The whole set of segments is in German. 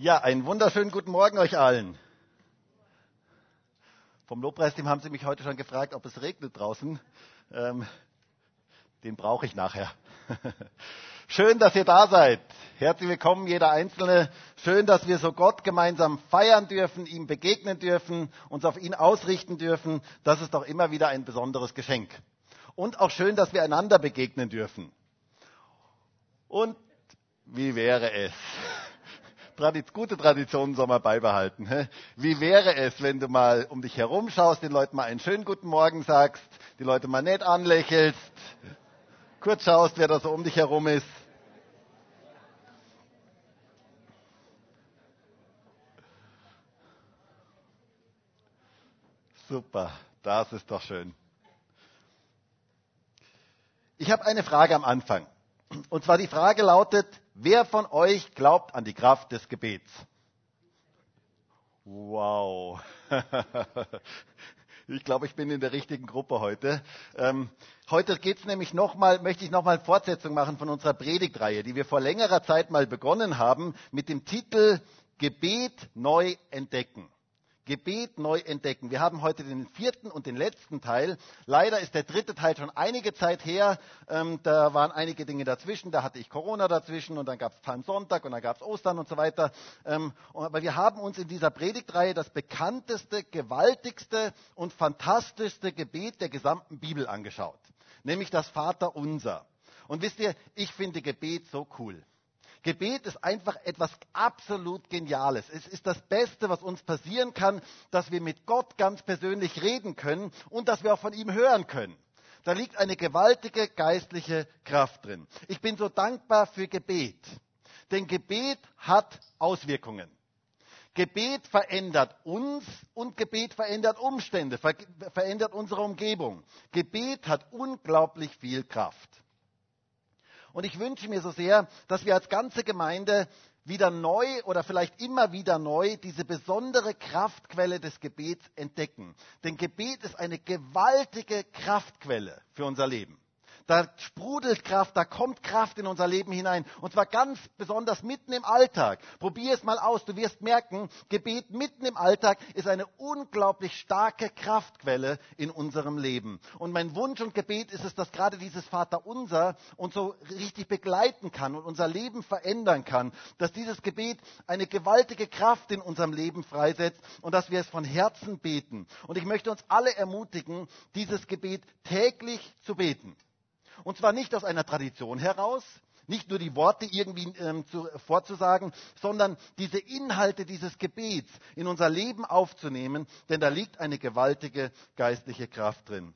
Ja, einen wunderschönen guten Morgen euch allen. Vom Lobpreisteam haben Sie mich heute schon gefragt, ob es regnet draußen. Ähm, den brauche ich nachher. Schön, dass ihr da seid. Herzlich willkommen, jeder Einzelne. Schön, dass wir so Gott gemeinsam feiern dürfen, ihm begegnen dürfen, uns auf ihn ausrichten dürfen. Das ist doch immer wieder ein besonderes Geschenk. Und auch schön, dass wir einander begegnen dürfen. Und wie wäre es? Gute Traditionen soll man beibehalten. Wie wäre es, wenn du mal um dich herum schaust, den Leuten mal einen schönen guten Morgen sagst, die Leute mal nett anlächelst, kurz schaust, wer da so um dich herum ist. Super, das ist doch schön. Ich habe eine Frage am Anfang. Und zwar die Frage lautet, wer von euch glaubt an die Kraft des Gebets? Wow. Ich glaube, ich bin in der richtigen Gruppe heute. Ähm, heute geht's nämlich nochmal, möchte ich nochmal Fortsetzung machen von unserer Predigtreihe, die wir vor längerer Zeit mal begonnen haben mit dem Titel Gebet neu entdecken. Gebet neu entdecken. Wir haben heute den vierten und den letzten Teil. Leider ist der dritte Teil schon einige Zeit her. Ähm, da waren einige Dinge dazwischen. Da hatte ich Corona dazwischen und dann gab es Palmsonntag und dann gab es Ostern und so weiter. Ähm, aber wir haben uns in dieser Predigtreihe das bekannteste, gewaltigste und fantastischste Gebet der gesamten Bibel angeschaut. Nämlich das Vater Unser. Und wisst ihr, ich finde Gebet so cool. Gebet ist einfach etwas absolut Geniales. Es ist das Beste, was uns passieren kann, dass wir mit Gott ganz persönlich reden können und dass wir auch von ihm hören können. Da liegt eine gewaltige geistliche Kraft drin. Ich bin so dankbar für Gebet, denn Gebet hat Auswirkungen. Gebet verändert uns und Gebet verändert Umstände, verändert unsere Umgebung. Gebet hat unglaublich viel Kraft. Und ich wünsche mir so sehr, dass wir als ganze Gemeinde wieder neu oder vielleicht immer wieder neu diese besondere Kraftquelle des Gebets entdecken. Denn Gebet ist eine gewaltige Kraftquelle für unser Leben. Da sprudelt Kraft, da kommt Kraft in unser Leben hinein. Und zwar ganz besonders mitten im Alltag. Probier es mal aus. Du wirst merken, Gebet mitten im Alltag ist eine unglaublich starke Kraftquelle in unserem Leben. Und mein Wunsch und Gebet ist es, dass gerade dieses Vaterunser uns so richtig begleiten kann und unser Leben verändern kann. Dass dieses Gebet eine gewaltige Kraft in unserem Leben freisetzt und dass wir es von Herzen beten. Und ich möchte uns alle ermutigen, dieses Gebet täglich zu beten. Und zwar nicht aus einer Tradition heraus, nicht nur die Worte irgendwie ähm, zu, vorzusagen, sondern diese Inhalte dieses Gebets in unser Leben aufzunehmen, denn da liegt eine gewaltige geistliche Kraft drin.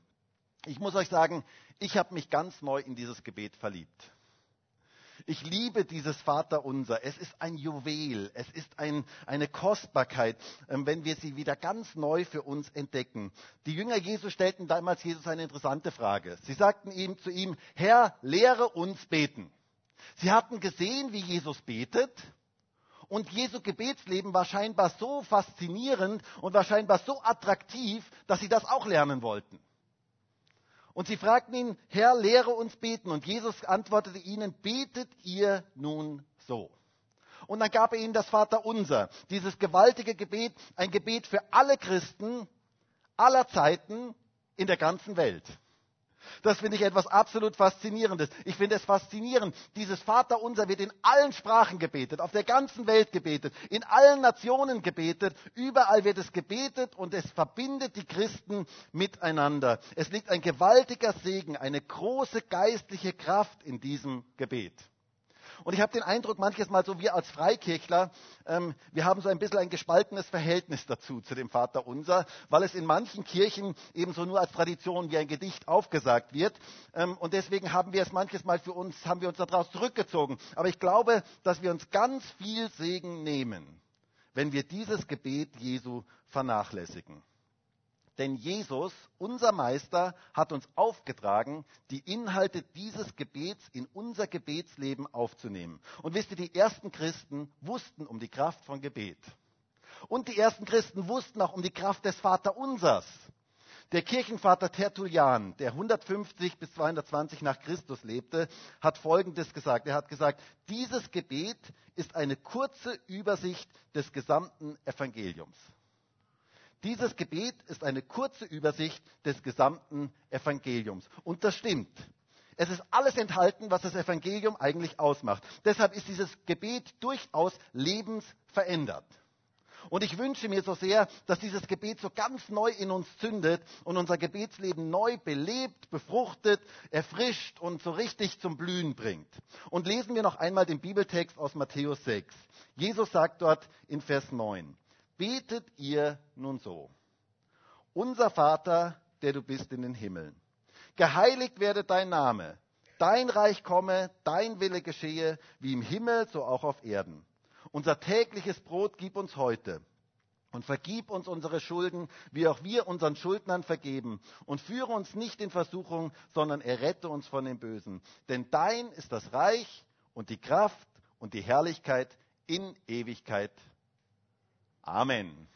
Ich muss euch sagen, ich habe mich ganz neu in dieses Gebet verliebt. Ich liebe dieses Vaterunser. Es ist ein Juwel. Es ist ein, eine Kostbarkeit, ähm, wenn wir sie wieder ganz neu für uns entdecken. Die Jünger Jesu stellten damals Jesus eine interessante Frage. Sie sagten ihm zu ihm, Herr, lehre uns beten. Sie hatten gesehen, wie Jesus betet. Und Jesu Gebetsleben war scheinbar so faszinierend und war scheinbar so attraktiv, dass sie das auch lernen wollten. Und sie fragten ihn, Herr, lehre uns beten. Und Jesus antwortete ihnen, betet ihr nun so. Und dann gab er ihnen das Vaterunser, dieses gewaltige Gebet, ein Gebet für alle Christen aller Zeiten in der ganzen Welt. Das finde ich etwas absolut Faszinierendes. Ich finde es faszinierend. Dieses Vaterunser wird in allen Sprachen gebetet, auf der ganzen Welt gebetet, in allen Nationen gebetet. Überall wird es gebetet und es verbindet die Christen miteinander. Es liegt ein gewaltiger Segen, eine große geistliche Kraft in diesem Gebet. Und ich habe den Eindruck, manches Mal so wir als Freikirchler, ähm, wir haben so ein bisschen ein gespaltenes Verhältnis dazu, zu dem Vater Unser, weil es in manchen Kirchen ebenso nur als Tradition wie ein Gedicht aufgesagt wird. Ähm, und deswegen haben wir es manches Mal für uns, haben wir uns daraus zurückgezogen. Aber ich glaube, dass wir uns ganz viel Segen nehmen, wenn wir dieses Gebet Jesu vernachlässigen. Denn Jesus, unser Meister, hat uns aufgetragen, die Inhalte dieses Gebets in unser Gebetsleben aufzunehmen. Und wisst ihr, die ersten Christen wussten um die Kraft von Gebet. Und die ersten Christen wussten auch um die Kraft des Vaterunsers. Der Kirchenvater Tertullian, der 150 bis 220 nach Christus lebte, hat Folgendes gesagt. Er hat gesagt, dieses Gebet ist eine kurze Übersicht des gesamten Evangeliums. Dieses Gebet ist eine kurze Übersicht des gesamten Evangeliums. Und das stimmt. Es ist alles enthalten, was das Evangelium eigentlich ausmacht. Deshalb ist dieses Gebet durchaus lebensverändert. Und ich wünsche mir so sehr, dass dieses Gebet so ganz neu in uns zündet und unser Gebetsleben neu belebt, befruchtet, erfrischt und so richtig zum Blühen bringt. Und lesen wir noch einmal den Bibeltext aus Matthäus 6. Jesus sagt dort in Vers 9, betet ihr nun so. Unser Vater, der du bist in den Himmeln, geheiligt werde dein Name, dein Reich komme, dein Wille geschehe, wie im Himmel, so auch auf Erden. Unser tägliches Brot gib uns heute. Und vergib uns unsere Schulden, wie auch wir unseren Schuldnern vergeben. Und führe uns nicht in Versuchung, sondern errette uns von dem Bösen. Denn dein ist das Reich und die Kraft und die Herrlichkeit in Ewigkeit. Amen.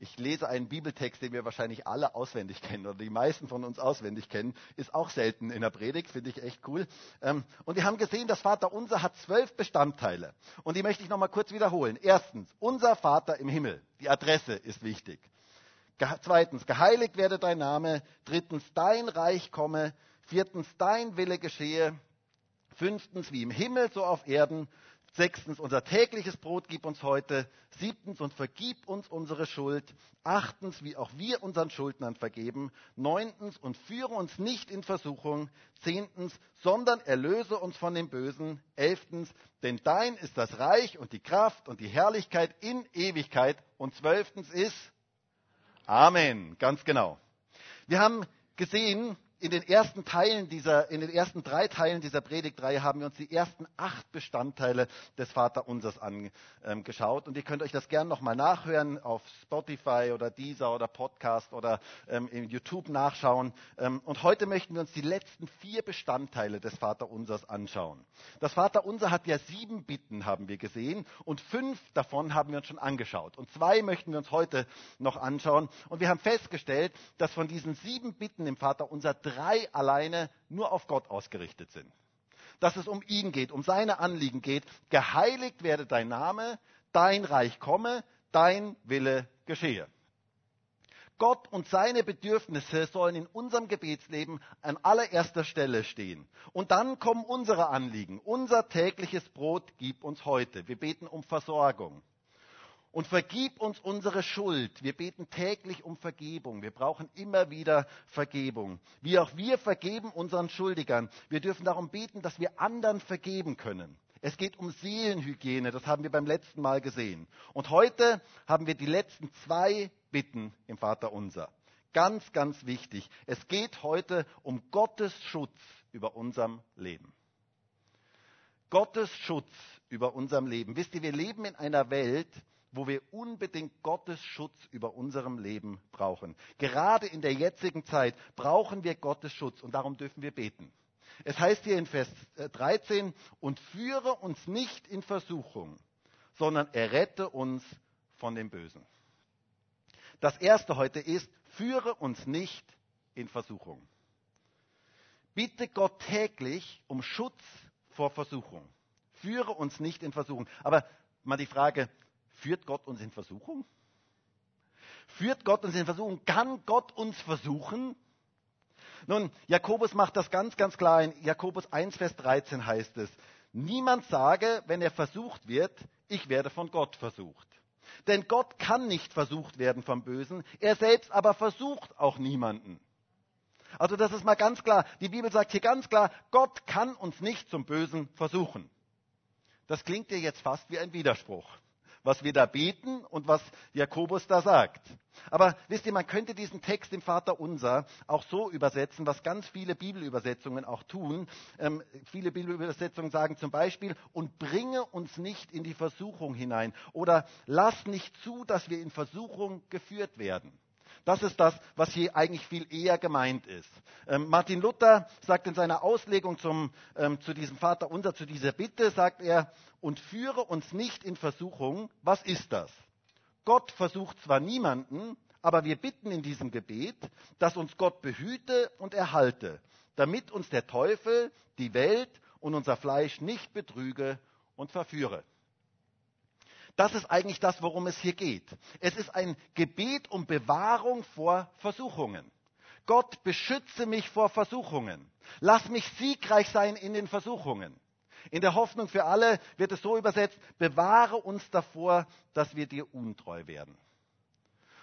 Ich lese einen Bibeltext, den wir wahrscheinlich alle auswendig kennen oder die meisten von uns auswendig kennen. Ist auch selten in der Predigt, finde ich echt cool. Ähm, und wir haben gesehen, das Vater unser hat zwölf Bestandteile. Und die möchte ich nochmal kurz wiederholen. Erstens, unser Vater im Himmel. Die Adresse ist wichtig. Zweitens, geheiligt werde dein Name. Drittens, dein Reich komme. Viertens, dein Wille geschehe. Fünftens, wie im Himmel, so auf Erden. Sechstens, unser tägliches Brot gib uns heute. Siebtens, und vergib uns unsere Schuld. Achtens, wie auch wir unseren Schuldnern vergeben. Neuntens, und führe uns nicht in Versuchung. Zehntens, sondern erlöse uns von dem Bösen. Elftens, denn dein ist das Reich und die Kraft und die Herrlichkeit in Ewigkeit. Und zwölftens ist Amen, ganz genau. Wir haben gesehen, in den ersten Teilen dieser, in den ersten drei Teilen dieser Predigtreihe haben wir uns die ersten acht Bestandteile des Vaterunsers angeschaut. Und ihr könnt euch das gerne nochmal nachhören auf Spotify oder Deezer oder Podcast oder ähm, in YouTube nachschauen. Ähm, und heute möchten wir uns die letzten vier Bestandteile des Vaterunsers anschauen. Das Vaterunser hat ja sieben Bitten, haben wir gesehen. Und fünf davon haben wir uns schon angeschaut. Und zwei möchten wir uns heute noch anschauen. Und wir haben festgestellt, dass von diesen sieben Bitten im Vaterunser drei alleine nur auf Gott ausgerichtet sind. Dass es um ihn geht, um seine Anliegen geht. Geheiligt werde dein Name, dein Reich komme, dein Wille geschehe. Gott und seine Bedürfnisse sollen in unserem Gebetsleben an allererster Stelle stehen. Und dann kommen unsere Anliegen. Unser tägliches Brot gib uns heute. Wir beten um Versorgung. Und vergib uns unsere Schuld. Wir beten täglich um Vergebung. Wir brauchen immer wieder Vergebung. Wie auch wir vergeben unseren Schuldigern. Wir dürfen darum beten, dass wir anderen vergeben können. Es geht um Seelenhygiene, das haben wir beim letzten Mal gesehen. Und heute haben wir die letzten zwei Bitten im Vater unser. Ganz, ganz wichtig. Es geht heute um Gottes Schutz über unserem Leben. Gottes Schutz über unserem Leben. Wisst ihr, wir leben in einer Welt, wo wir unbedingt Gottes Schutz über unserem Leben brauchen. Gerade in der jetzigen Zeit brauchen wir Gottes Schutz und darum dürfen wir beten. Es heißt hier in Vers 13, und führe uns nicht in Versuchung, sondern errette uns von dem Bösen. Das erste heute ist, führe uns nicht in Versuchung. Bitte Gott täglich um Schutz vor Versuchung. Führe uns nicht in Versuchung. Aber mal die Frage, Führt Gott uns in Versuchung? Führt Gott uns in Versuchung? Kann Gott uns versuchen? Nun, Jakobus macht das ganz, ganz klar. In Jakobus 1, Vers 13 heißt es, niemand sage, wenn er versucht wird, ich werde von Gott versucht. Denn Gott kann nicht versucht werden vom Bösen, er selbst aber versucht auch niemanden. Also das ist mal ganz klar. Die Bibel sagt hier ganz klar, Gott kann uns nicht zum Bösen versuchen. Das klingt dir jetzt fast wie ein Widerspruch was wir da beten und was Jakobus da sagt. Aber wisst ihr, man könnte diesen Text im Vater Unser auch so übersetzen, was ganz viele Bibelübersetzungen auch tun. Ähm, viele Bibelübersetzungen sagen zum Beispiel, und bringe uns nicht in die Versuchung hinein oder lass nicht zu, dass wir in Versuchung geführt werden. Das ist das, was hier eigentlich viel eher gemeint ist. Ähm, Martin Luther sagt in seiner Auslegung zum, ähm, zu diesem Vater unser, zu dieser Bitte, sagt er, und führe uns nicht in Versuchung. Was ist das? Gott versucht zwar niemanden, aber wir bitten in diesem Gebet, dass uns Gott behüte und erhalte, damit uns der Teufel, die Welt und unser Fleisch nicht betrüge und verführe. Das ist eigentlich das, worum es hier geht. Es ist ein Gebet um Bewahrung vor Versuchungen. Gott beschütze mich vor Versuchungen. Lass mich siegreich sein in den Versuchungen. In der Hoffnung für alle wird es so übersetzt, bewahre uns davor, dass wir dir untreu werden.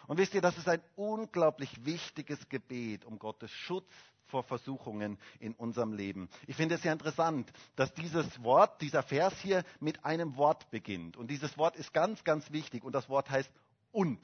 Und wisst ihr, das ist ein unglaublich wichtiges Gebet um Gottes Schutz vor Versuchungen in unserem Leben. Ich finde es sehr interessant, dass dieses Wort, dieser Vers hier mit einem Wort beginnt. Und dieses Wort ist ganz, ganz wichtig. Und das Wort heißt und.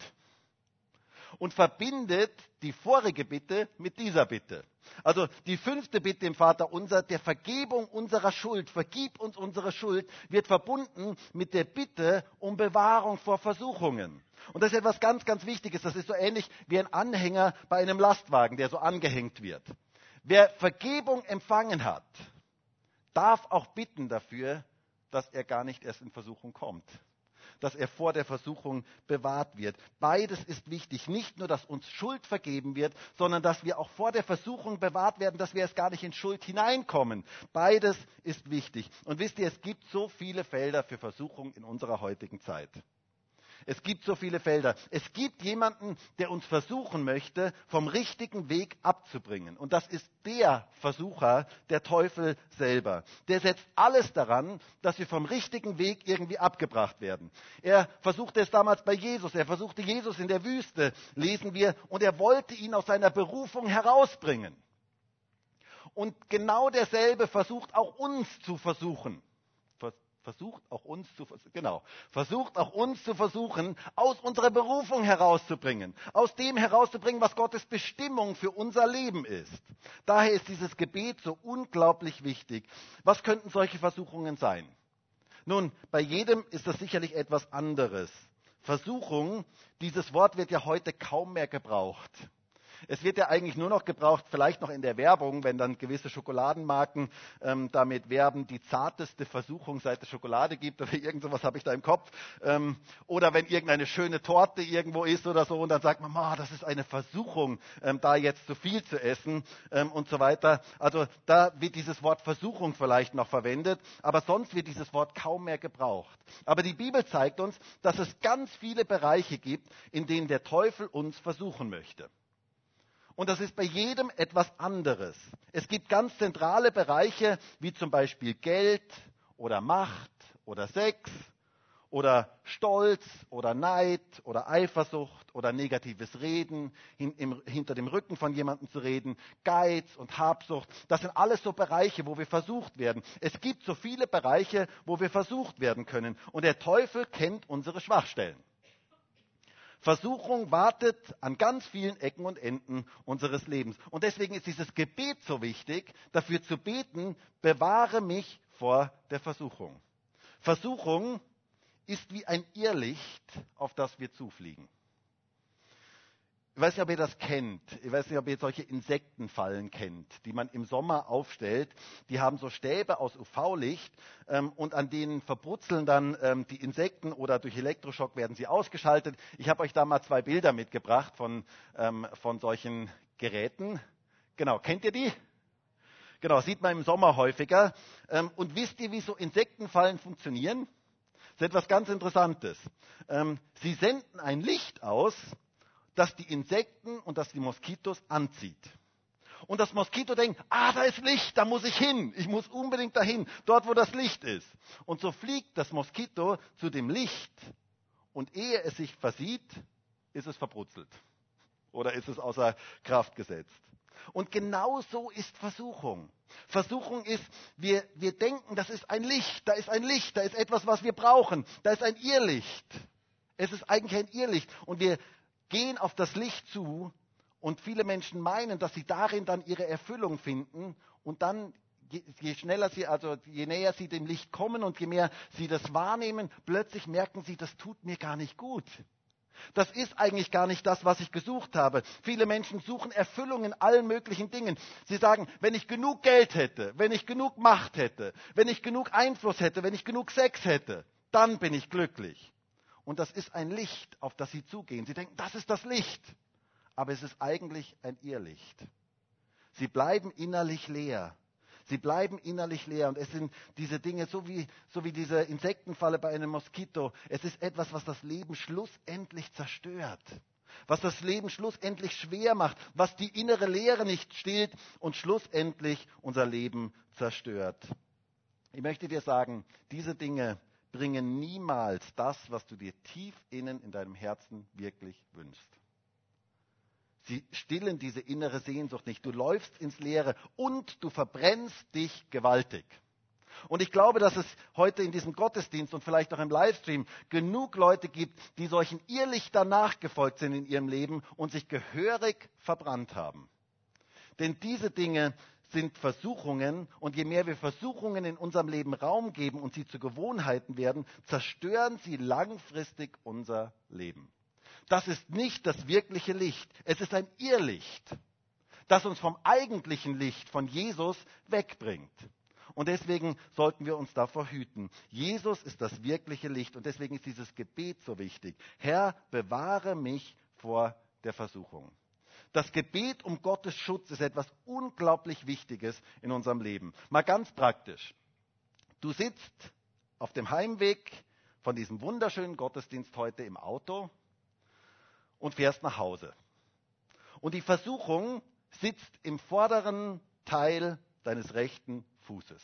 Und verbindet die vorige Bitte mit dieser Bitte. Also die fünfte Bitte im Vater unser, der Vergebung unserer Schuld, vergib uns unsere Schuld, wird verbunden mit der Bitte um Bewahrung vor Versuchungen. Und das ist etwas ganz, ganz Wichtiges. Das ist so ähnlich wie ein Anhänger bei einem Lastwagen, der so angehängt wird. Wer Vergebung empfangen hat, darf auch bitten dafür, dass er gar nicht erst in Versuchung kommt. Dass er vor der Versuchung bewahrt wird. Beides ist wichtig. Nicht nur, dass uns Schuld vergeben wird, sondern dass wir auch vor der Versuchung bewahrt werden, dass wir erst gar nicht in Schuld hineinkommen. Beides ist wichtig. Und wisst ihr, es gibt so viele Felder für Versuchung in unserer heutigen Zeit. Es gibt so viele Felder. Es gibt jemanden, der uns versuchen möchte, vom richtigen Weg abzubringen. Und das ist der Versucher, der Teufel selber. Der setzt alles daran, dass wir vom richtigen Weg irgendwie abgebracht werden. Er versuchte es damals bei Jesus. Er versuchte Jesus in der Wüste, lesen wir, und er wollte ihn aus seiner Berufung herausbringen. Und genau derselbe versucht auch uns zu versuchen versucht auch uns zu genau versucht auch uns zu versuchen aus unserer Berufung herauszubringen aus dem herauszubringen was Gottes Bestimmung für unser Leben ist. Daher ist dieses Gebet so unglaublich wichtig. Was könnten solche Versuchungen sein? Nun bei jedem ist das sicherlich etwas anderes. Versuchung dieses Wort wird ja heute kaum mehr gebraucht es wird ja eigentlich nur noch gebraucht, vielleicht noch in der Werbung, wenn dann gewisse Schokoladenmarken ähm, damit werben, die zarteste Versuchung seit es Schokolade gibt oder irgend sowas habe ich da im Kopf. Ähm, oder wenn irgendeine schöne Torte irgendwo ist oder so und dann sagt man, oh, das ist eine Versuchung, ähm, da jetzt zu viel zu essen ähm, und so weiter. Also da wird dieses Wort Versuchung vielleicht noch verwendet, aber sonst wird dieses Wort kaum mehr gebraucht. Aber die Bibel zeigt uns, dass es ganz viele Bereiche gibt, in denen der Teufel uns versuchen möchte. Und das ist bei jedem etwas anderes. Es gibt ganz zentrale Bereiche, wie zum Beispiel Geld oder Macht oder Sex oder Stolz oder Neid oder Eifersucht oder negatives Reden, hin, im, hinter dem Rücken von jemandem zu reden, Geiz und Habsucht. Das sind alles so Bereiche, wo wir versucht werden. Es gibt so viele Bereiche, wo wir versucht werden können. Und der Teufel kennt unsere Schwachstellen. Versuchung wartet an ganz vielen Ecken und Enden unseres Lebens. Und deswegen ist dieses Gebet so wichtig, dafür zu beten, bewahre mich vor der Versuchung. Versuchung ist wie ein Irrlicht, auf das wir zufliegen. Ich weiß nicht, ob ihr das kennt. Ich weiß nicht, ob ihr solche Insektenfallen kennt, die man im Sommer aufstellt. Die haben so Stäbe aus UV-Licht ähm, und an denen verbrutzeln dann ähm, die Insekten oder durch Elektroschock werden sie ausgeschaltet. Ich habe euch da mal zwei Bilder mitgebracht von, ähm, von solchen Geräten. Genau, kennt ihr die? Genau, sieht man im Sommer häufiger. Ähm, und wisst ihr, wie so Insektenfallen funktionieren? Das ist etwas ganz Interessantes. Ähm, sie senden ein Licht aus, das die Insekten und das die Moskitos anzieht. Und das Moskito denkt, ah, da ist Licht, da muss ich hin. Ich muss unbedingt dahin, dort wo das Licht ist. Und so fliegt das Moskito zu dem Licht und ehe es sich versieht, ist es verbrutzelt. Oder ist es außer Kraft gesetzt. Und genau so ist Versuchung. Versuchung ist, wir, wir denken, das ist ein Licht, da ist ein Licht, da ist etwas, was wir brauchen, da ist ein Irrlicht. Es ist eigentlich ein Irrlicht. Und wir gehen auf das Licht zu und viele Menschen meinen, dass sie darin dann ihre Erfüllung finden und dann je schneller sie, also je näher sie dem Licht kommen und je mehr sie das wahrnehmen, plötzlich merken sie, das tut mir gar nicht gut. Das ist eigentlich gar nicht das, was ich gesucht habe. Viele Menschen suchen Erfüllung in allen möglichen Dingen. Sie sagen, wenn ich genug Geld hätte, wenn ich genug Macht hätte, wenn ich genug Einfluss hätte, wenn ich genug Sex hätte, dann bin ich glücklich und das ist ein Licht, auf das sie zugehen. Sie denken, das ist das Licht. aber es ist eigentlich ein Irrlicht. Sie bleiben innerlich leer. Sie bleiben innerlich leer und es sind diese Dinge, so wie, so wie diese Insektenfalle bei einem Moskito. Es ist etwas, was das Leben schlussendlich zerstört. Was das Leben schlussendlich schwer macht, was die innere Leere nicht stillt und schlussendlich unser Leben zerstört. Ich möchte dir sagen, diese Dinge bringen niemals das, was du dir tief innen in deinem Herzen wirklich wünschst. Sie stillen diese innere Sehnsucht nicht. Du läufst ins Leere und du verbrennst dich gewaltig. Und ich glaube, dass es heute in diesem Gottesdienst und vielleicht auch im Livestream genug Leute gibt, die solchen Irrlichtern nachgefolgt sind in ihrem Leben und sich gehörig verbrannt haben. Denn diese Dinge sind Versuchungen und je mehr wir Versuchungen in unserem Leben Raum geben und sie zu Gewohnheiten werden, zerstören sie langfristig unser Leben. Das ist nicht das wirkliche Licht, es ist ein Irrlicht, das uns vom eigentlichen Licht von Jesus wegbringt. Und deswegen sollten wir uns davor hüten. Jesus ist das wirkliche Licht und deswegen ist dieses Gebet so wichtig. Herr, bewahre mich vor der Versuchung. Das Gebet um Gottes Schutz ist etwas unglaublich Wichtiges in unserem Leben. Mal ganz praktisch. Du sitzt auf dem Heimweg von diesem wunderschönen Gottesdienst heute im Auto und fährst nach Hause. Und die Versuchung sitzt im vorderen Teil deines rechten Fußes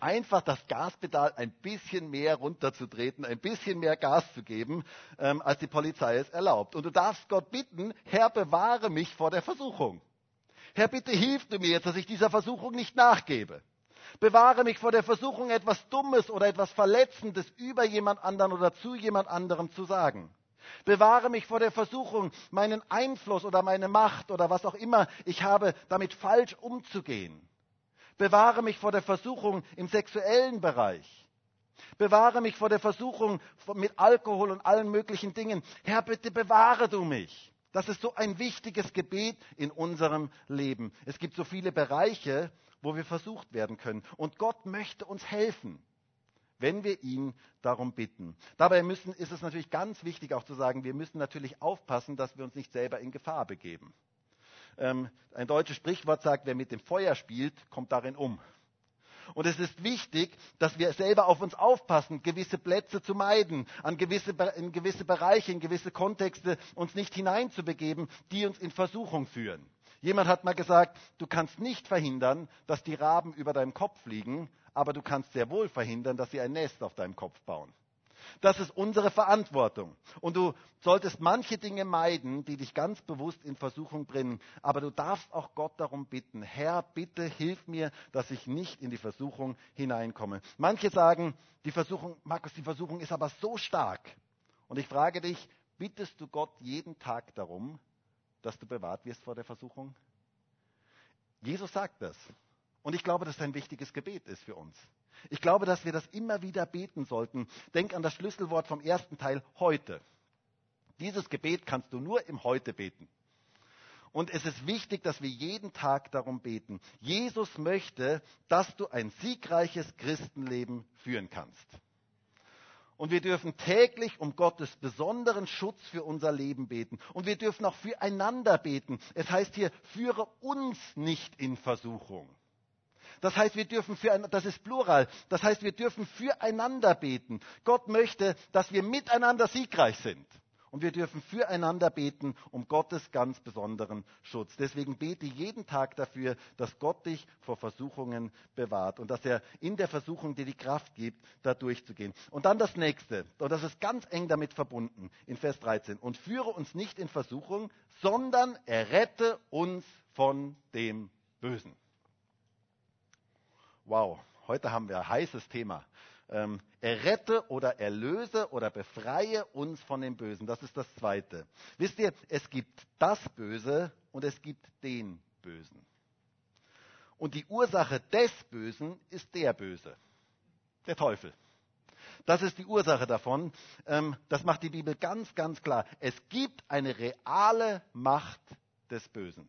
einfach das Gaspedal ein bisschen mehr runterzutreten, ein bisschen mehr Gas zu geben, ähm, als die Polizei es erlaubt. Und du darfst Gott bitten, Herr, bewahre mich vor der Versuchung. Herr, bitte hilf du mir jetzt, dass ich dieser Versuchung nicht nachgebe. Bewahre mich vor der Versuchung, etwas Dummes oder etwas Verletzendes über jemand anderen oder zu jemand anderem zu sagen. Bewahre mich vor der Versuchung, meinen Einfluss oder meine Macht oder was auch immer ich habe, damit falsch umzugehen. Bewahre mich vor der Versuchung im sexuellen Bereich. Bewahre mich vor der Versuchung mit Alkohol und allen möglichen Dingen. Herr, bitte bewahre du mich. Das ist so ein wichtiges Gebet in unserem Leben. Es gibt so viele Bereiche, wo wir versucht werden können. Und Gott möchte uns helfen, wenn wir ihn darum bitten. Dabei müssen, ist es natürlich ganz wichtig auch zu sagen, wir müssen natürlich aufpassen, dass wir uns nicht selber in Gefahr begeben. Ähm, ein deutsches Sprichwort sagt, wer mit dem Feuer spielt, kommt darin um. Und es ist wichtig, dass wir selber auf uns aufpassen, gewisse Plätze zu meiden, an gewisse, in gewisse Bereiche, in gewisse Kontexte uns nicht hineinzubegeben, die uns in Versuchung führen. Jemand hat mal gesagt, du kannst nicht verhindern, dass die Raben über deinem Kopf fliegen, aber du kannst sehr wohl verhindern, dass sie ein Nest auf deinem Kopf bauen. Das ist unsere Verantwortung. Und du solltest manche Dinge meiden, die dich ganz bewusst in Versuchung bringen. Aber du darfst auch Gott darum bitten, Herr, bitte hilf mir, dass ich nicht in die Versuchung hineinkomme. Manche sagen, die Versuchung, Markus, die Versuchung ist aber so stark. Und ich frage dich, bittest du Gott jeden Tag darum, dass du bewahrt wirst vor der Versuchung? Jesus sagt das. Und ich glaube, dass das ein wichtiges Gebet ist für uns. Ich glaube, dass wir das immer wieder beten sollten. Denk an das Schlüsselwort vom ersten Teil heute. Dieses Gebet kannst du nur im Heute beten. Und es ist wichtig, dass wir jeden Tag darum beten. Jesus möchte, dass du ein siegreiches Christenleben führen kannst. Und wir dürfen täglich um Gottes besonderen Schutz für unser Leben beten. Und wir dürfen auch füreinander beten. Es heißt hier, führe uns nicht in Versuchung. Das heißt, wir dürfen für, das ist Plural. Das heißt, wir dürfen füreinander beten. Gott möchte, dass wir miteinander siegreich sind. Und wir dürfen füreinander beten um Gottes ganz besonderen Schutz. Deswegen bete jeden Tag dafür, dass Gott dich vor Versuchungen bewahrt und dass er in der Versuchung dir die Kraft gibt, da durchzugehen. Und dann das nächste, und das ist ganz eng damit verbunden, in Vers 13. Und führe uns nicht in Versuchung, sondern errette uns von dem Bösen. Wow, heute haben wir ein heißes Thema. Ähm, errette oder erlöse oder befreie uns von dem Bösen. Das ist das Zweite. Wisst ihr, es gibt das Böse und es gibt den Bösen. Und die Ursache des Bösen ist der Böse, der Teufel. Das ist die Ursache davon. Ähm, das macht die Bibel ganz, ganz klar. Es gibt eine reale Macht des Bösen.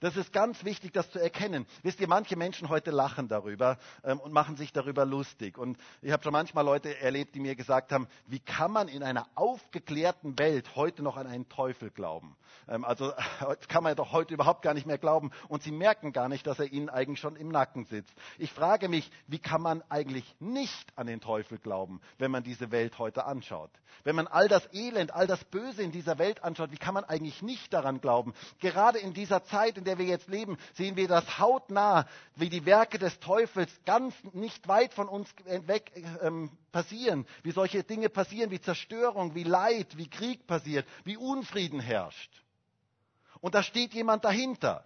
Das ist ganz wichtig, das zu erkennen. Wisst ihr, manche Menschen heute lachen darüber ähm, und machen sich darüber lustig. Und ich habe schon manchmal Leute erlebt, die mir gesagt haben, wie kann man in einer aufgeklärten Welt heute noch an einen Teufel glauben? Ähm, also kann man doch heute überhaupt gar nicht mehr glauben. Und sie merken gar nicht, dass er ihnen eigentlich schon im Nacken sitzt. Ich frage mich, wie kann man eigentlich nicht an den Teufel glauben, wenn man diese Welt heute anschaut? Wenn man all das Elend, all das Böse in dieser Welt anschaut, wie kann man eigentlich nicht daran glauben? Gerade in dieser Zeit, in der wir jetzt leben, sehen wir das hautnah, wie die Werke des Teufels ganz nicht weit von uns weg ähm, passieren, wie solche Dinge passieren, wie Zerstörung, wie Leid, wie Krieg passiert, wie Unfrieden herrscht. Und da steht jemand dahinter.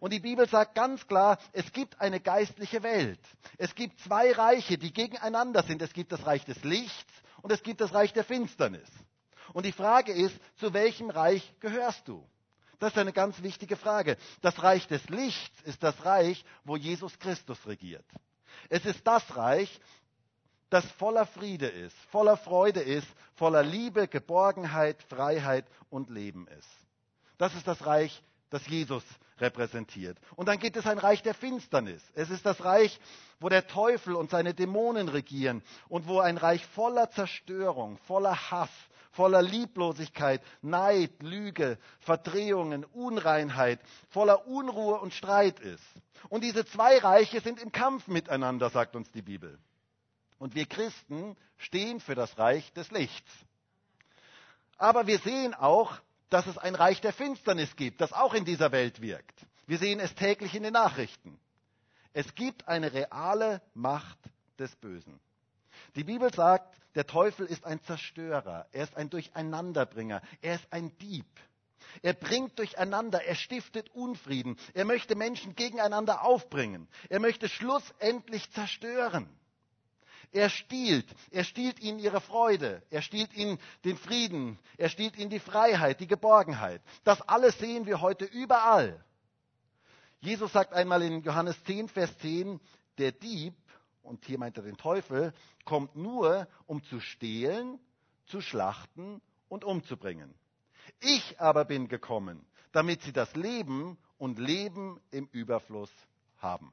Und die Bibel sagt ganz klar, es gibt eine geistliche Welt. Es gibt zwei Reiche, die gegeneinander sind. Es gibt das Reich des Lichts und es gibt das Reich der Finsternis. Und die Frage ist, zu welchem Reich gehörst du? Das ist eine ganz wichtige Frage. Das Reich des Lichts ist das Reich, wo Jesus Christus regiert. Es ist das Reich, das voller Friede ist, voller Freude ist, voller Liebe, Geborgenheit, Freiheit und Leben ist. Das ist das Reich, das Jesus repräsentiert. Und dann gibt es ein Reich der Finsternis. Es ist das Reich, wo der Teufel und seine Dämonen regieren und wo ein Reich voller Zerstörung, voller Hass, voller Lieblosigkeit, Neid, Lüge, Verdrehungen, Unreinheit, voller Unruhe und Streit ist. Und diese zwei Reiche sind im Kampf miteinander, sagt uns die Bibel. Und wir Christen stehen für das Reich des Lichts. Aber wir sehen auch, dass es ein Reich der Finsternis gibt, das auch in dieser Welt wirkt. Wir sehen es täglich in den Nachrichten. Es gibt eine reale Macht des Bösen. Die Bibel sagt, der Teufel ist ein Zerstörer, er ist ein Durcheinanderbringer, er ist ein Dieb. Er bringt durcheinander, er stiftet Unfrieden, er möchte Menschen gegeneinander aufbringen, er möchte schlussendlich zerstören. Er stiehlt, er stiehlt ihnen ihre Freude, er stiehlt ihnen den Frieden, er stiehlt ihnen die Freiheit, die Geborgenheit. Das alles sehen wir heute überall. Jesus sagt einmal in Johannes 10, Vers 10, der Dieb und hier meint er den Teufel, kommt nur, um zu stehlen, zu schlachten und umzubringen. Ich aber bin gekommen, damit sie das Leben und Leben im Überfluss haben.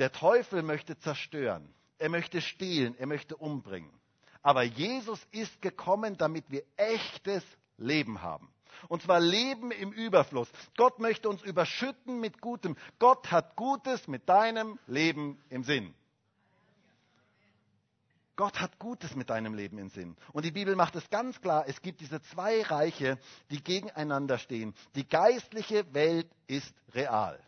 Der Teufel möchte zerstören, er möchte stehlen, er möchte umbringen. Aber Jesus ist gekommen, damit wir echtes Leben haben. Und zwar Leben im Überfluss. Gott möchte uns überschütten mit Gutem. Gott hat Gutes mit deinem Leben im Sinn. Gott hat Gutes mit deinem Leben im Sinn. Und die Bibel macht es ganz klar, es gibt diese zwei Reiche, die gegeneinander stehen. Die geistliche Welt ist real.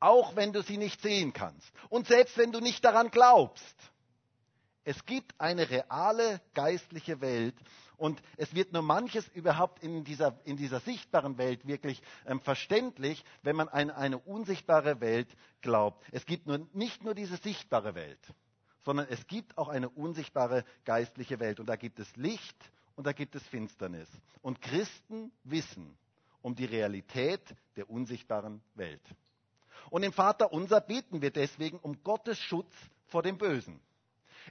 Auch wenn du sie nicht sehen kannst. Und selbst wenn du nicht daran glaubst. Es gibt eine reale geistliche Welt, und es wird nur manches überhaupt in dieser, in dieser sichtbaren Welt wirklich ähm, verständlich, wenn man an eine unsichtbare Welt glaubt. Es gibt nur, nicht nur diese sichtbare Welt, sondern es gibt auch eine unsichtbare geistliche Welt. Und da gibt es Licht und da gibt es Finsternis. Und Christen wissen um die Realität der unsichtbaren Welt. Und im Vater unser beten wir deswegen um Gottes Schutz vor dem Bösen.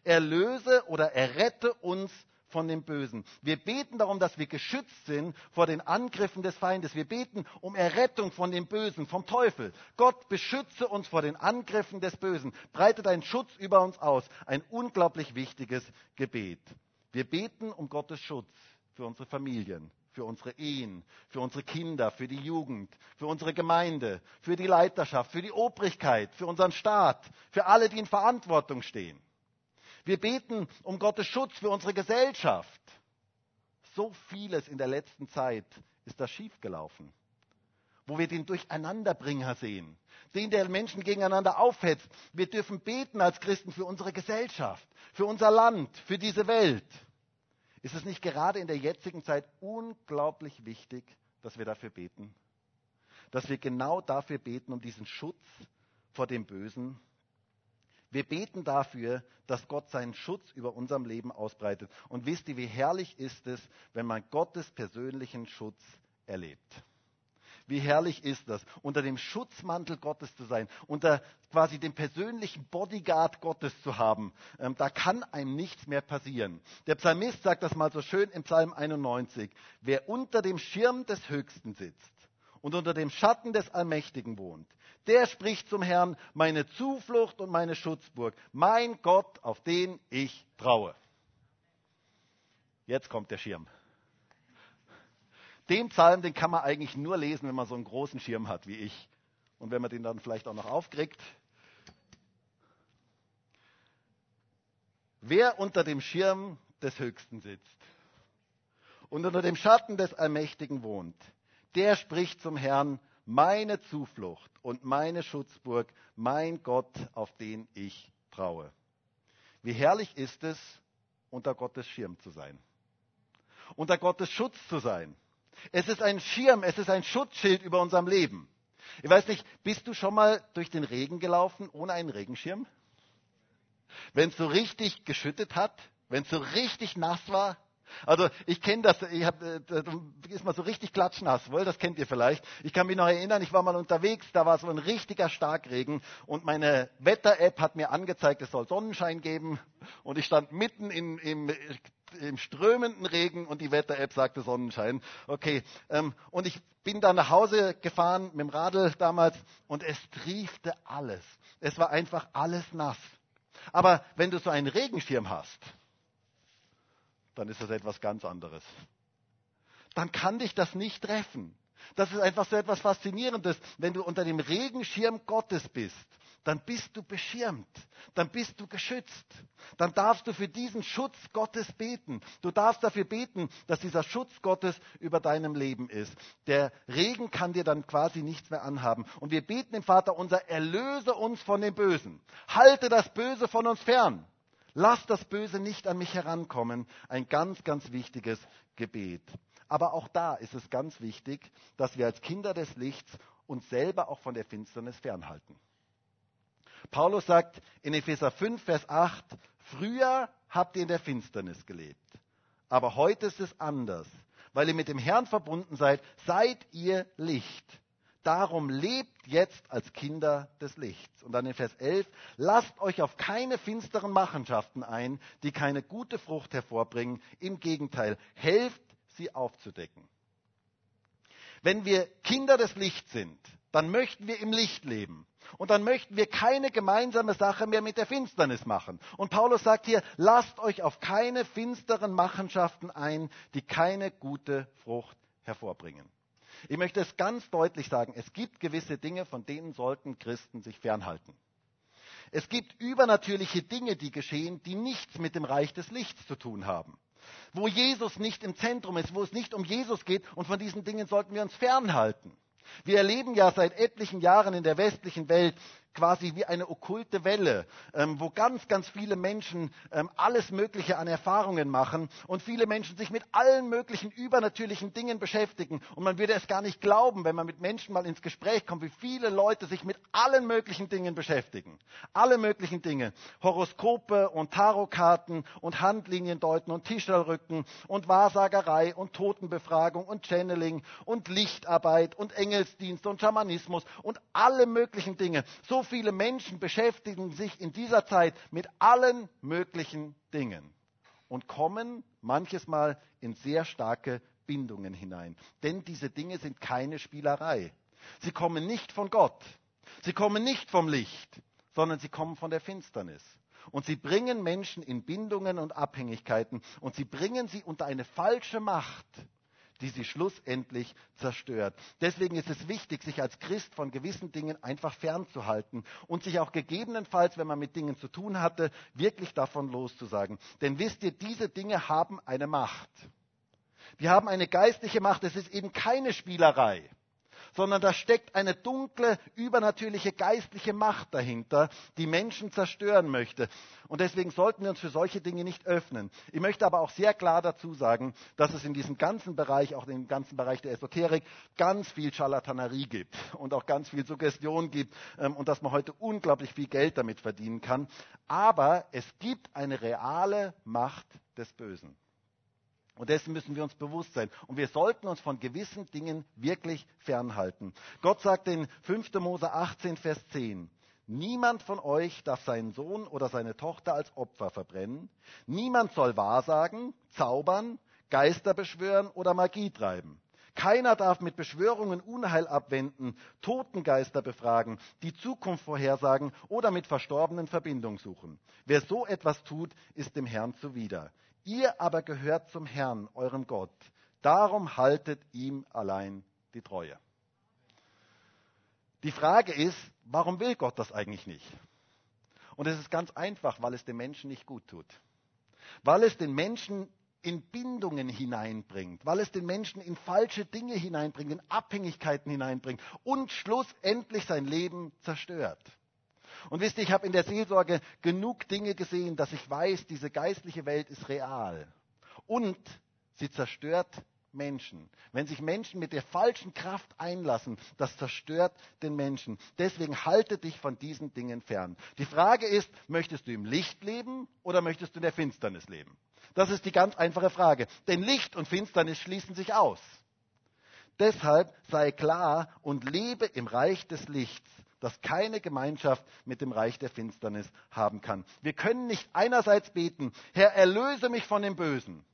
Erlöse oder errette uns von dem Bösen. Wir beten darum, dass wir geschützt sind vor den Angriffen des Feindes. Wir beten um Errettung von dem Bösen, vom Teufel. Gott beschütze uns vor den Angriffen des Bösen. Breite deinen Schutz über uns aus. Ein unglaublich wichtiges Gebet. Wir beten um Gottes Schutz für unsere Familien, für unsere Ehen, für unsere Kinder, für die Jugend, für unsere Gemeinde, für die Leiterschaft, für die Obrigkeit, für unseren Staat, für alle, die in Verantwortung stehen. Wir beten um Gottes Schutz für unsere Gesellschaft. So vieles in der letzten Zeit ist da schiefgelaufen. Wo wir den Durcheinanderbringer sehen, den der Menschen gegeneinander aufhetzt. Wir dürfen beten als Christen für unsere Gesellschaft, für unser Land, für diese Welt. Ist es nicht gerade in der jetzigen Zeit unglaublich wichtig, dass wir dafür beten? Dass wir genau dafür beten, um diesen Schutz vor dem Bösen wir beten dafür, dass Gott seinen Schutz über unserem Leben ausbreitet. Und wisst ihr, wie herrlich ist es, wenn man Gottes persönlichen Schutz erlebt? Wie herrlich ist das, unter dem Schutzmantel Gottes zu sein, unter quasi dem persönlichen Bodyguard Gottes zu haben. Ähm, da kann einem nichts mehr passieren. Der Psalmist sagt das mal so schön im Psalm 91. Wer unter dem Schirm des Höchsten sitzt, und unter dem Schatten des Allmächtigen wohnt, der spricht zum Herrn, meine Zuflucht und meine Schutzburg, mein Gott, auf den ich traue. Jetzt kommt der Schirm. Den Psalm, den kann man eigentlich nur lesen, wenn man so einen großen Schirm hat wie ich. Und wenn man den dann vielleicht auch noch aufkriegt. Wer unter dem Schirm des Höchsten sitzt und unter dem Schatten des Allmächtigen wohnt, der spricht zum Herrn, meine Zuflucht und meine Schutzburg, mein Gott, auf den ich traue. Wie herrlich ist es, unter Gottes Schirm zu sein, unter Gottes Schutz zu sein. Es ist ein Schirm, es ist ein Schutzschild über unserem Leben. Ich weiß nicht, bist du schon mal durch den Regen gelaufen ohne einen Regenschirm? Wenn es so richtig geschüttet hat, wenn es so richtig nass war, also ich kenne das, ich hab, äh, ist mal so richtig klatschnass, wohl, das kennt ihr vielleicht. Ich kann mich noch erinnern, ich war mal unterwegs, da war so ein richtiger Starkregen und meine Wetter-App hat mir angezeigt, es soll Sonnenschein geben und ich stand mitten in, im, im strömenden Regen und die Wetter-App sagte Sonnenschein. Okay, ähm, und ich bin dann nach Hause gefahren mit dem Radl damals und es triefte alles. Es war einfach alles nass. Aber wenn du so einen Regenschirm hast, dann ist das etwas ganz anderes. Dann kann dich das nicht treffen. Das ist einfach so etwas Faszinierendes. Wenn du unter dem Regenschirm Gottes bist, dann bist du beschirmt, dann bist du geschützt. Dann darfst du für diesen Schutz Gottes beten. Du darfst dafür beten, dass dieser Schutz Gottes über deinem Leben ist. Der Regen kann dir dann quasi nichts mehr anhaben. Und wir beten dem Vater unser, erlöse uns von dem Bösen. Halte das Böse von uns fern. Lass das Böse nicht an mich herankommen. Ein ganz, ganz wichtiges Gebet. Aber auch da ist es ganz wichtig, dass wir als Kinder des Lichts uns selber auch von der Finsternis fernhalten. Paulus sagt in Epheser 5, Vers 8, früher habt ihr in der Finsternis gelebt, aber heute ist es anders. Weil ihr mit dem Herrn verbunden seid, seid ihr Licht. Darum lebt jetzt als Kinder des Lichts. Und dann in Vers 11, lasst euch auf keine finsteren Machenschaften ein, die keine gute Frucht hervorbringen. Im Gegenteil, helft sie aufzudecken. Wenn wir Kinder des Lichts sind, dann möchten wir im Licht leben. Und dann möchten wir keine gemeinsame Sache mehr mit der Finsternis machen. Und Paulus sagt hier, lasst euch auf keine finsteren Machenschaften ein, die keine gute Frucht hervorbringen. Ich möchte es ganz deutlich sagen, es gibt gewisse Dinge, von denen sollten Christen sich fernhalten. Es gibt übernatürliche Dinge, die geschehen, die nichts mit dem Reich des Lichts zu tun haben. Wo Jesus nicht im Zentrum ist, wo es nicht um Jesus geht und von diesen Dingen sollten wir uns fernhalten. Wir erleben ja seit etlichen Jahren in der westlichen Welt quasi wie eine okkulte Welle, ähm, wo ganz, ganz viele Menschen ähm, alles Mögliche an Erfahrungen machen und viele Menschen sich mit allen möglichen übernatürlichen Dingen beschäftigen. Und man würde es gar nicht glauben, wenn man mit Menschen mal ins Gespräch kommt, wie viele Leute sich mit allen möglichen Dingen beschäftigen. Alle möglichen Dinge. Horoskope und Tarotkarten und Handlinien deuten und Tischlerrücken und Wahrsagerei und Totenbefragung und Channeling und Lichtarbeit und Engelsdienst und Schamanismus und alle möglichen Dinge. So viele Menschen beschäftigen sich in dieser Zeit mit allen möglichen Dingen und kommen manches Mal in sehr starke Bindungen hinein. Denn diese Dinge sind keine Spielerei. Sie kommen nicht von Gott. Sie kommen nicht vom Licht, sondern sie kommen von der Finsternis. Und sie bringen Menschen in Bindungen und Abhängigkeiten und sie bringen sie unter eine falsche Macht, die sie schlussendlich zerstört. Deswegen ist es wichtig, sich als Christ von gewissen Dingen einfach fernzuhalten und sich auch gegebenenfalls, wenn man mit Dingen zu tun hatte, wirklich davon loszusagen. Denn wisst ihr, diese Dinge haben eine Macht. Die haben eine geistliche Macht. Es ist eben keine Spielerei sondern da steckt eine dunkle, übernatürliche geistliche Macht dahinter, die Menschen zerstören möchte. Und deswegen sollten wir uns für solche Dinge nicht öffnen. Ich möchte aber auch sehr klar dazu sagen, dass es in diesem ganzen Bereich, auch im ganzen Bereich der Esoterik, ganz viel Scharlatanerie gibt und auch ganz viel Suggestion gibt ähm, und dass man heute unglaublich viel Geld damit verdienen kann. Aber es gibt eine reale Macht des Bösen. Und dessen müssen wir uns bewusst sein. Und wir sollten uns von gewissen Dingen wirklich fernhalten. Gott sagt in 5. Mose 18, Vers 10, Niemand von euch darf seinen Sohn oder seine Tochter als Opfer verbrennen. Niemand soll wahrsagen, zaubern, Geister beschwören oder Magie treiben. Keiner darf mit Beschwörungen Unheil abwenden, Totengeister befragen, die Zukunft vorhersagen oder mit Verstorbenen Verbindung suchen. Wer so etwas tut, ist dem Herrn zuwider. Ihr aber gehört zum Herrn, eurem Gott. Darum haltet ihm allein die Treue. Die Frage ist, warum will Gott das eigentlich nicht? Und es ist ganz einfach, weil es dem Menschen nicht gut tut. Weil es den Menschen in Bindungen hineinbringt, weil es den Menschen in falsche Dinge hineinbringt, in Abhängigkeiten hineinbringt und schlussendlich sein Leben zerstört. Und wisst ihr, ich habe in der Seelsorge genug Dinge gesehen, dass ich weiß, diese geistliche Welt ist real. Und sie zerstört Menschen. Wenn sich Menschen mit der falschen Kraft einlassen, das zerstört den Menschen. Deswegen halte dich von diesen Dingen fern. Die Frage ist, möchtest du im Licht leben oder möchtest du in der Finsternis leben? Das ist die ganz einfache Frage. Denn Licht und Finsternis schließen sich aus. Deshalb sei klar und lebe im Reich des Lichts, das keine Gemeinschaft mit dem Reich der Finsternis haben kann. Wir können nicht einerseits beten, Herr, erlöse mich von dem Bösen,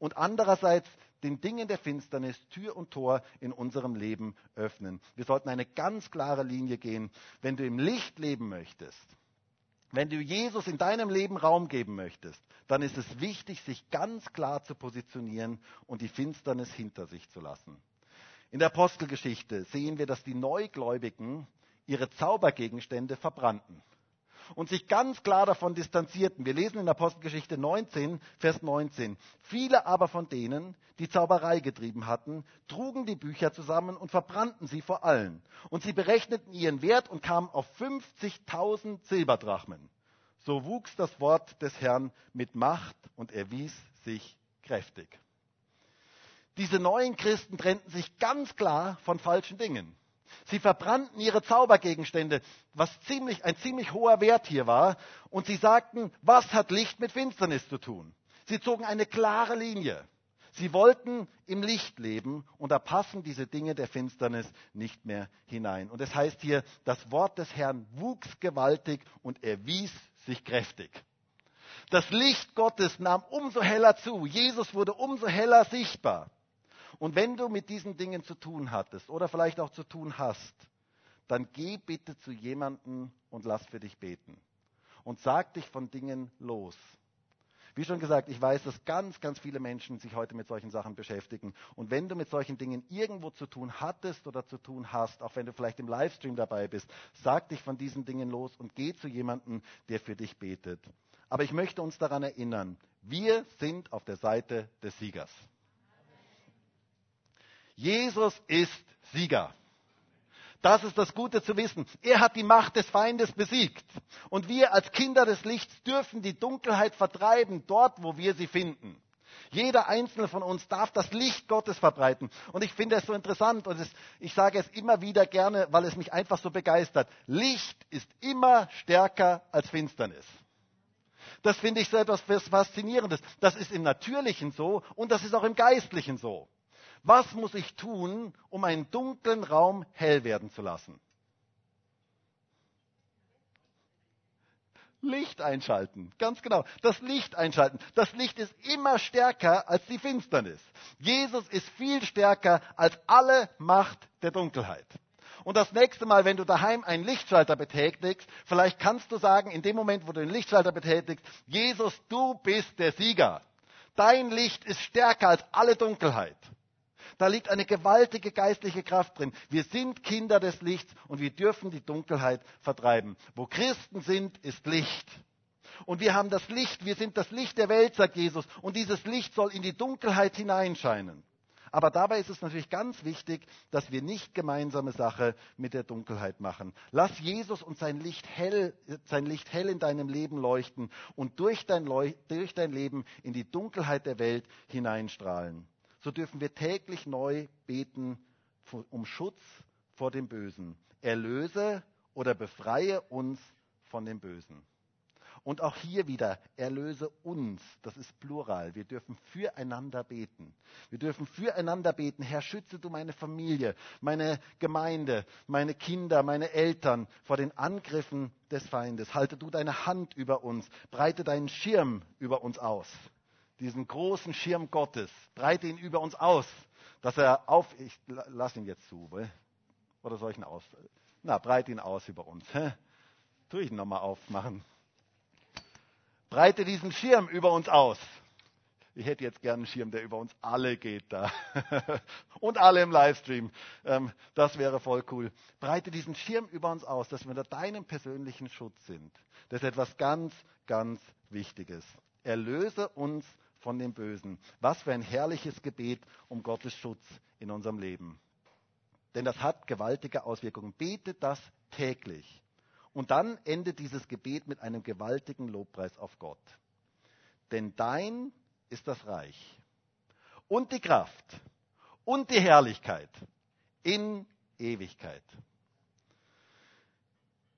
und andererseits den Dingen der Finsternis Tür und Tor in unserem Leben öffnen. Wir sollten eine ganz klare Linie gehen. Wenn du im Licht leben möchtest, wenn du Jesus in deinem Leben Raum geben möchtest, dann ist es wichtig, sich ganz klar zu positionieren und die Finsternis hinter sich zu lassen. In der Apostelgeschichte sehen wir, dass die Neugläubigen ihre Zaubergegenstände verbrannten und sich ganz klar davon distanzierten. Wir lesen in Apostelgeschichte 19, Vers 19. Viele aber von denen, die Zauberei getrieben hatten, trugen die Bücher zusammen und verbrannten sie vor allen. Und sie berechneten ihren Wert und kamen auf 50.000 Silberdrachmen. So wuchs das Wort des Herrn mit Macht und erwies sich kräftig. Diese neuen Christen trennten sich ganz klar von falschen Dingen. Sie verbrannten ihre Zaubergegenstände, was ziemlich, ein ziemlich hoher Wert hier war. Und sie sagten, was hat Licht mit Finsternis zu tun? Sie zogen eine klare Linie. Sie wollten im Licht leben und da passen diese Dinge der Finsternis nicht mehr hinein. Und es heißt hier, das Wort des Herrn wuchs gewaltig und erwies sich kräftig. Das Licht Gottes nahm umso heller zu. Jesus wurde umso heller sichtbar. Und wenn du mit diesen Dingen zu tun hattest oder vielleicht auch zu tun hast, dann geh bitte zu jemandem und lass für dich beten. Und sag dich von Dingen los. Wie schon gesagt, ich weiß, dass ganz, ganz viele Menschen sich heute mit solchen Sachen beschäftigen. Und wenn du mit solchen Dingen irgendwo zu tun hattest oder zu tun hast, auch wenn du vielleicht im Livestream dabei bist, sag dich von diesen Dingen los und geh zu jemandem, der für dich betet. Aber ich möchte uns daran erinnern, wir sind auf der Seite des Siegers. Jesus ist Sieger. Das ist das Gute zu wissen. Er hat die Macht des Feindes besiegt. Und wir als Kinder des Lichts dürfen die Dunkelheit vertreiben, dort, wo wir sie finden. Jeder einzelne von uns darf das Licht Gottes verbreiten. Und ich finde es so interessant und es, ich sage es immer wieder gerne, weil es mich einfach so begeistert. Licht ist immer stärker als Finsternis. Das finde ich so etwas Faszinierendes. Das ist im Natürlichen so und das ist auch im Geistlichen so. Was muss ich tun, um einen dunklen Raum hell werden zu lassen? Licht einschalten, ganz genau. Das Licht einschalten. Das Licht ist immer stärker als die Finsternis. Jesus ist viel stärker als alle Macht der Dunkelheit. Und das nächste Mal, wenn du daheim einen Lichtschalter betätigst, vielleicht kannst du sagen, in dem Moment, wo du den Lichtschalter betätigst, Jesus, du bist der Sieger. Dein Licht ist stärker als alle Dunkelheit. Da liegt eine gewaltige geistliche Kraft drin. Wir sind Kinder des Lichts und wir dürfen die Dunkelheit vertreiben. Wo Christen sind, ist Licht. Und wir haben das Licht, wir sind das Licht der Welt, sagt Jesus. Und dieses Licht soll in die Dunkelheit hineinscheinen. Aber dabei ist es natürlich ganz wichtig, dass wir nicht gemeinsame Sache mit der Dunkelheit machen. Lass Jesus und sein Licht hell, sein Licht hell in deinem Leben leuchten und durch dein, durch dein Leben in die Dunkelheit der Welt hineinstrahlen so dürfen wir täglich neu beten um Schutz vor dem Bösen. Erlöse oder befreie uns von dem Bösen. Und auch hier wieder, erlöse uns, das ist Plural. Wir dürfen füreinander beten. Wir dürfen füreinander beten. Herr, schütze du meine Familie, meine Gemeinde, meine Kinder, meine Eltern vor den Angriffen des Feindes. Halte du deine Hand über uns, breite deinen Schirm über uns aus. Diesen großen Schirm Gottes, breite ihn über uns aus, dass er auf, ich lass ihn jetzt zu, oder soll ich ihn aus? Na, breite ihn aus über uns. Hä? Tue ich ihn nochmal aufmachen. Breite diesen Schirm über uns aus. Ich hätte jetzt gerne einen Schirm, der über uns alle geht da. Und alle im Livestream. Ähm, das wäre voll cool. Breite diesen Schirm über uns aus, dass wir unter deinem persönlichen Schutz sind. Das ist etwas ganz, ganz Wichtiges. Erlöse uns von dem Bösen. Was für ein herrliches Gebet um Gottes Schutz in unserem Leben. Denn das hat gewaltige Auswirkungen. Bete das täglich. Und dann endet dieses Gebet mit einem gewaltigen Lobpreis auf Gott. Denn dein ist das Reich und die Kraft und die Herrlichkeit in Ewigkeit.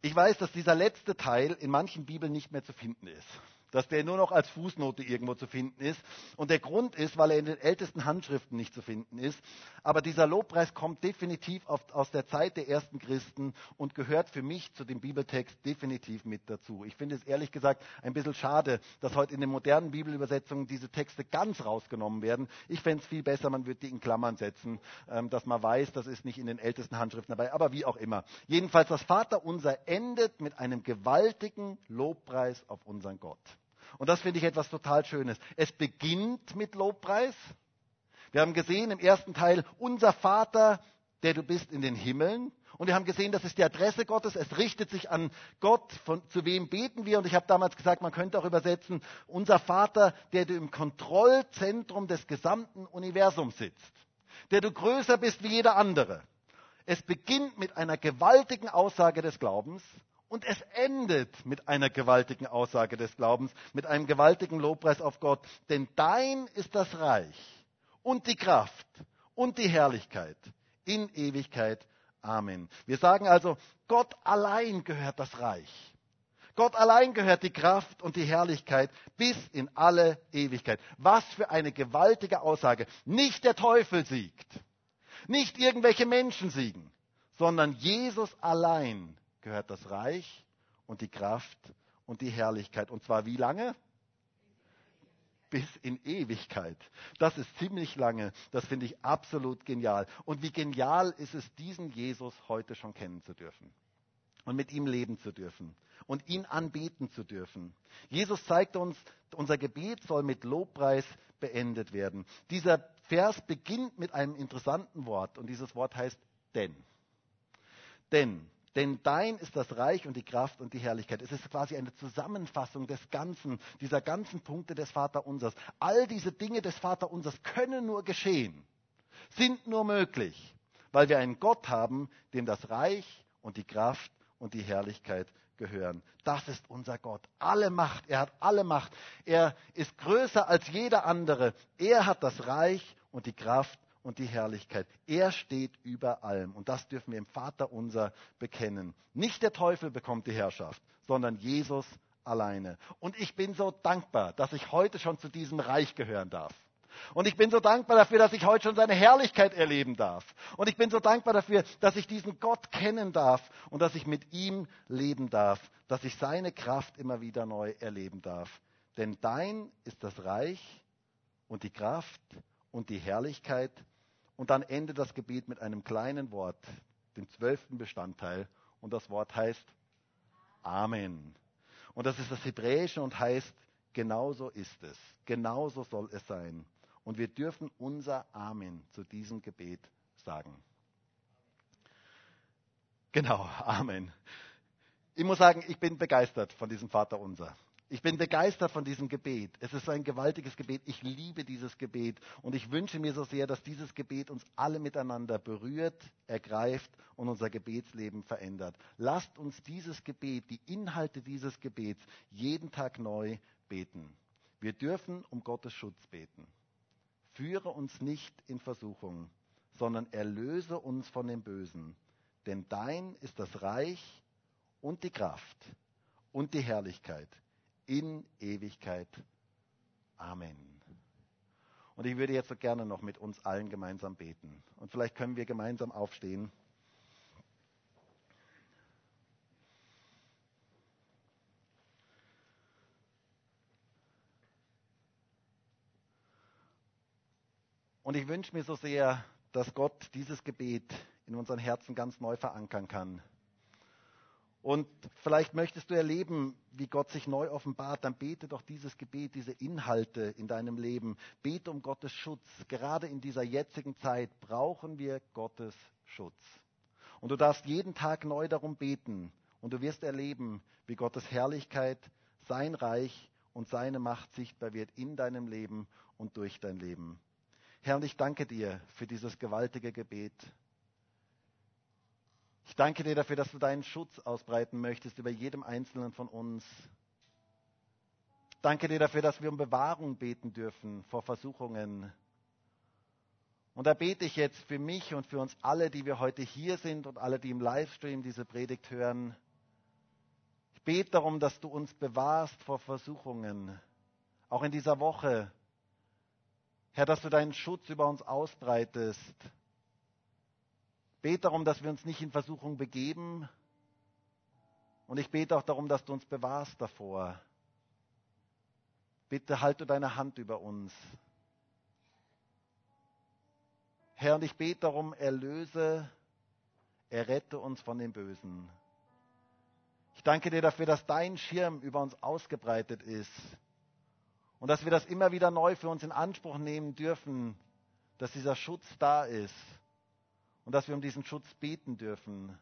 Ich weiß, dass dieser letzte Teil in manchen Bibeln nicht mehr zu finden ist dass der nur noch als Fußnote irgendwo zu finden ist. Und der Grund ist, weil er in den ältesten Handschriften nicht zu finden ist. Aber dieser Lobpreis kommt definitiv aus der Zeit der ersten Christen und gehört für mich zu dem Bibeltext definitiv mit dazu. Ich finde es ehrlich gesagt ein bisschen schade, dass heute in den modernen Bibelübersetzungen diese Texte ganz rausgenommen werden. Ich fände es viel besser, man würde die in Klammern setzen, ähm, dass man weiß, das ist nicht in den ältesten Handschriften dabei. Aber wie auch immer. Jedenfalls, das Vaterunser endet mit einem gewaltigen Lobpreis auf unseren Gott. Und das finde ich etwas total Schönes. Es beginnt mit Lobpreis. Wir haben gesehen im ersten Teil, unser Vater, der du bist in den Himmeln. Und wir haben gesehen, das ist die Adresse Gottes. Es richtet sich an Gott. Von, zu wem beten wir? Und ich habe damals gesagt, man könnte auch übersetzen, unser Vater, der du im Kontrollzentrum des gesamten Universums sitzt. Der du größer bist wie jeder andere. Es beginnt mit einer gewaltigen Aussage des Glaubens. Und es endet mit einer gewaltigen Aussage des Glaubens, mit einem gewaltigen Lobpreis auf Gott. Denn dein ist das Reich und die Kraft und die Herrlichkeit in Ewigkeit. Amen. Wir sagen also, Gott allein gehört das Reich. Gott allein gehört die Kraft und die Herrlichkeit bis in alle Ewigkeit. Was für eine gewaltige Aussage. Nicht der Teufel siegt, nicht irgendwelche Menschen siegen, sondern Jesus allein gehört das Reich und die Kraft und die Herrlichkeit. Und zwar wie lange? bis in Ewigkeit. Das ist ziemlich lange. Das finde ich absolut genial. Und wie genial ist es, diesen Jesus heute schon kennen zu dürfen und mit ihm leben zu dürfen und ihn anbeten zu dürfen. Jesus zeigt uns, unser Gebet soll mit Lobpreis beendet werden. Dieser Vers beginnt mit einem interessanten Wort und dieses Wort heißt denn. Denn denn dein ist das Reich und die Kraft und die Herrlichkeit. Es ist quasi eine Zusammenfassung des Ganzen, dieser ganzen Punkte des Vaterunsers. All diese Dinge des Vaterunsers können nur geschehen, sind nur möglich, weil wir einen Gott haben, dem das Reich und die Kraft und die Herrlichkeit gehören. Das ist unser Gott. Alle Macht. Er hat alle Macht. Er ist größer als jeder andere. Er hat das Reich und die Kraft und die Herrlichkeit. Er steht über allem. Und das dürfen wir im Vater unser bekennen. Nicht der Teufel bekommt die Herrschaft, sondern Jesus alleine. Und ich bin so dankbar, dass ich heute schon zu diesem Reich gehören darf. Und ich bin so dankbar dafür, dass ich heute schon seine Herrlichkeit erleben darf. Und ich bin so dankbar dafür, dass ich diesen Gott kennen darf und dass ich mit ihm leben darf, dass ich seine Kraft immer wieder neu erleben darf. Denn dein ist das Reich und die Kraft und die Herrlichkeit und dann endet das Gebet mit einem kleinen Wort, dem zwölften Bestandteil. Und das Wort heißt Amen. Und das ist das Hebräische und heißt, genauso ist es. Genauso soll es sein. Und wir dürfen unser Amen zu diesem Gebet sagen. Genau, Amen. Ich muss sagen, ich bin begeistert von diesem Vater unser. Ich bin begeistert von diesem Gebet. Es ist ein gewaltiges Gebet. Ich liebe dieses Gebet. Und ich wünsche mir so sehr, dass dieses Gebet uns alle miteinander berührt, ergreift und unser Gebetsleben verändert. Lasst uns dieses Gebet, die Inhalte dieses Gebets jeden Tag neu beten. Wir dürfen um Gottes Schutz beten. Führe uns nicht in Versuchung, sondern erlöse uns von dem Bösen. Denn dein ist das Reich und die Kraft und die Herrlichkeit in Ewigkeit. Amen. Und ich würde jetzt so gerne noch mit uns allen gemeinsam beten. Und vielleicht können wir gemeinsam aufstehen. Und ich wünsche mir so sehr, dass Gott dieses Gebet in unseren Herzen ganz neu verankern kann. Und vielleicht möchtest du erleben, wie Gott sich neu offenbart, dann bete doch dieses Gebet, diese Inhalte in deinem Leben. Bete um Gottes Schutz. Gerade in dieser jetzigen Zeit brauchen wir Gottes Schutz. Und du darfst jeden Tag neu darum beten. Und du wirst erleben, wie Gottes Herrlichkeit, sein Reich und seine Macht sichtbar wird in deinem Leben und durch dein Leben. Herr, ich danke dir für dieses gewaltige Gebet. Ich danke dir dafür, dass du deinen Schutz ausbreiten möchtest über jedem Einzelnen von uns. Ich danke dir dafür, dass wir um Bewahrung beten dürfen vor Versuchungen. Und da bete ich jetzt für mich und für uns alle, die wir heute hier sind und alle, die im Livestream diese Predigt hören. Ich bete darum, dass du uns bewahrst vor Versuchungen, auch in dieser Woche. Herr, dass du deinen Schutz über uns ausbreitest bete darum, dass wir uns nicht in Versuchung begeben. Und ich bete auch darum, dass du uns bewahrst davor. Bitte halte deine Hand über uns. Herr, und ich bete darum, erlöse, errette uns von dem Bösen. Ich danke dir dafür, dass dein Schirm über uns ausgebreitet ist und dass wir das immer wieder neu für uns in Anspruch nehmen dürfen, dass dieser Schutz da ist und dass wir um diesen Schutz beten dürfen.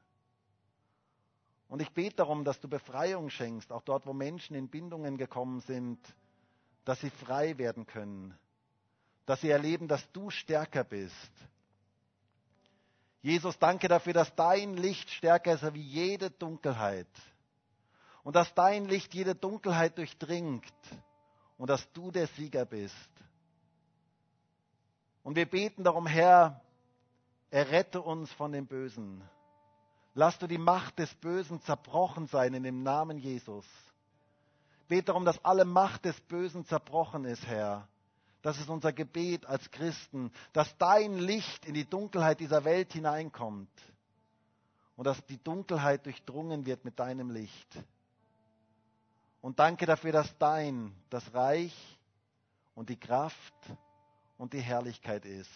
Und ich bete darum, dass du Befreiung schenkst, auch dort, wo Menschen in Bindungen gekommen sind, dass sie frei werden können, dass sie erleben, dass du stärker bist. Jesus, danke dafür, dass dein Licht stärker ist wie jede Dunkelheit und dass dein Licht jede Dunkelheit durchdringt und dass du der Sieger bist. Und wir beten darum, Herr, Errette uns von dem Bösen. Lass du die Macht des Bösen zerbrochen sein in dem Namen Jesus. Bete darum, dass alle Macht des Bösen zerbrochen ist, Herr. Das ist unser Gebet als Christen, dass dein Licht in die Dunkelheit dieser Welt hineinkommt und dass die Dunkelheit durchdrungen wird mit deinem Licht. Und danke dafür, dass dein das Reich und die Kraft und die Herrlichkeit ist.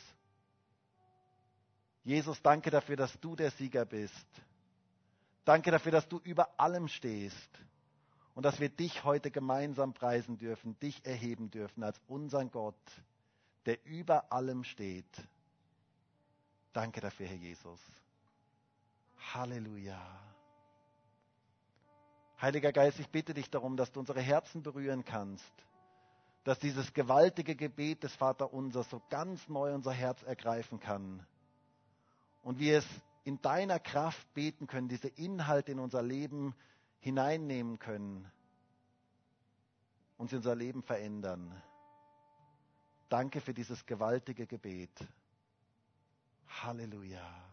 Jesus, danke dafür, dass du der Sieger bist. Danke dafür, dass du über allem stehst und dass wir dich heute gemeinsam preisen dürfen, dich erheben dürfen als unseren Gott, der über allem steht. Danke dafür, Herr Jesus. Halleluja. Heiliger Geist, ich bitte dich darum, dass du unsere Herzen berühren kannst, dass dieses gewaltige Gebet des Vaterunsers so ganz neu unser Herz ergreifen kann und wir es in deiner Kraft beten können, diese Inhalte in unser Leben hineinnehmen können und sie unser Leben verändern. Danke für dieses gewaltige Gebet. Halleluja.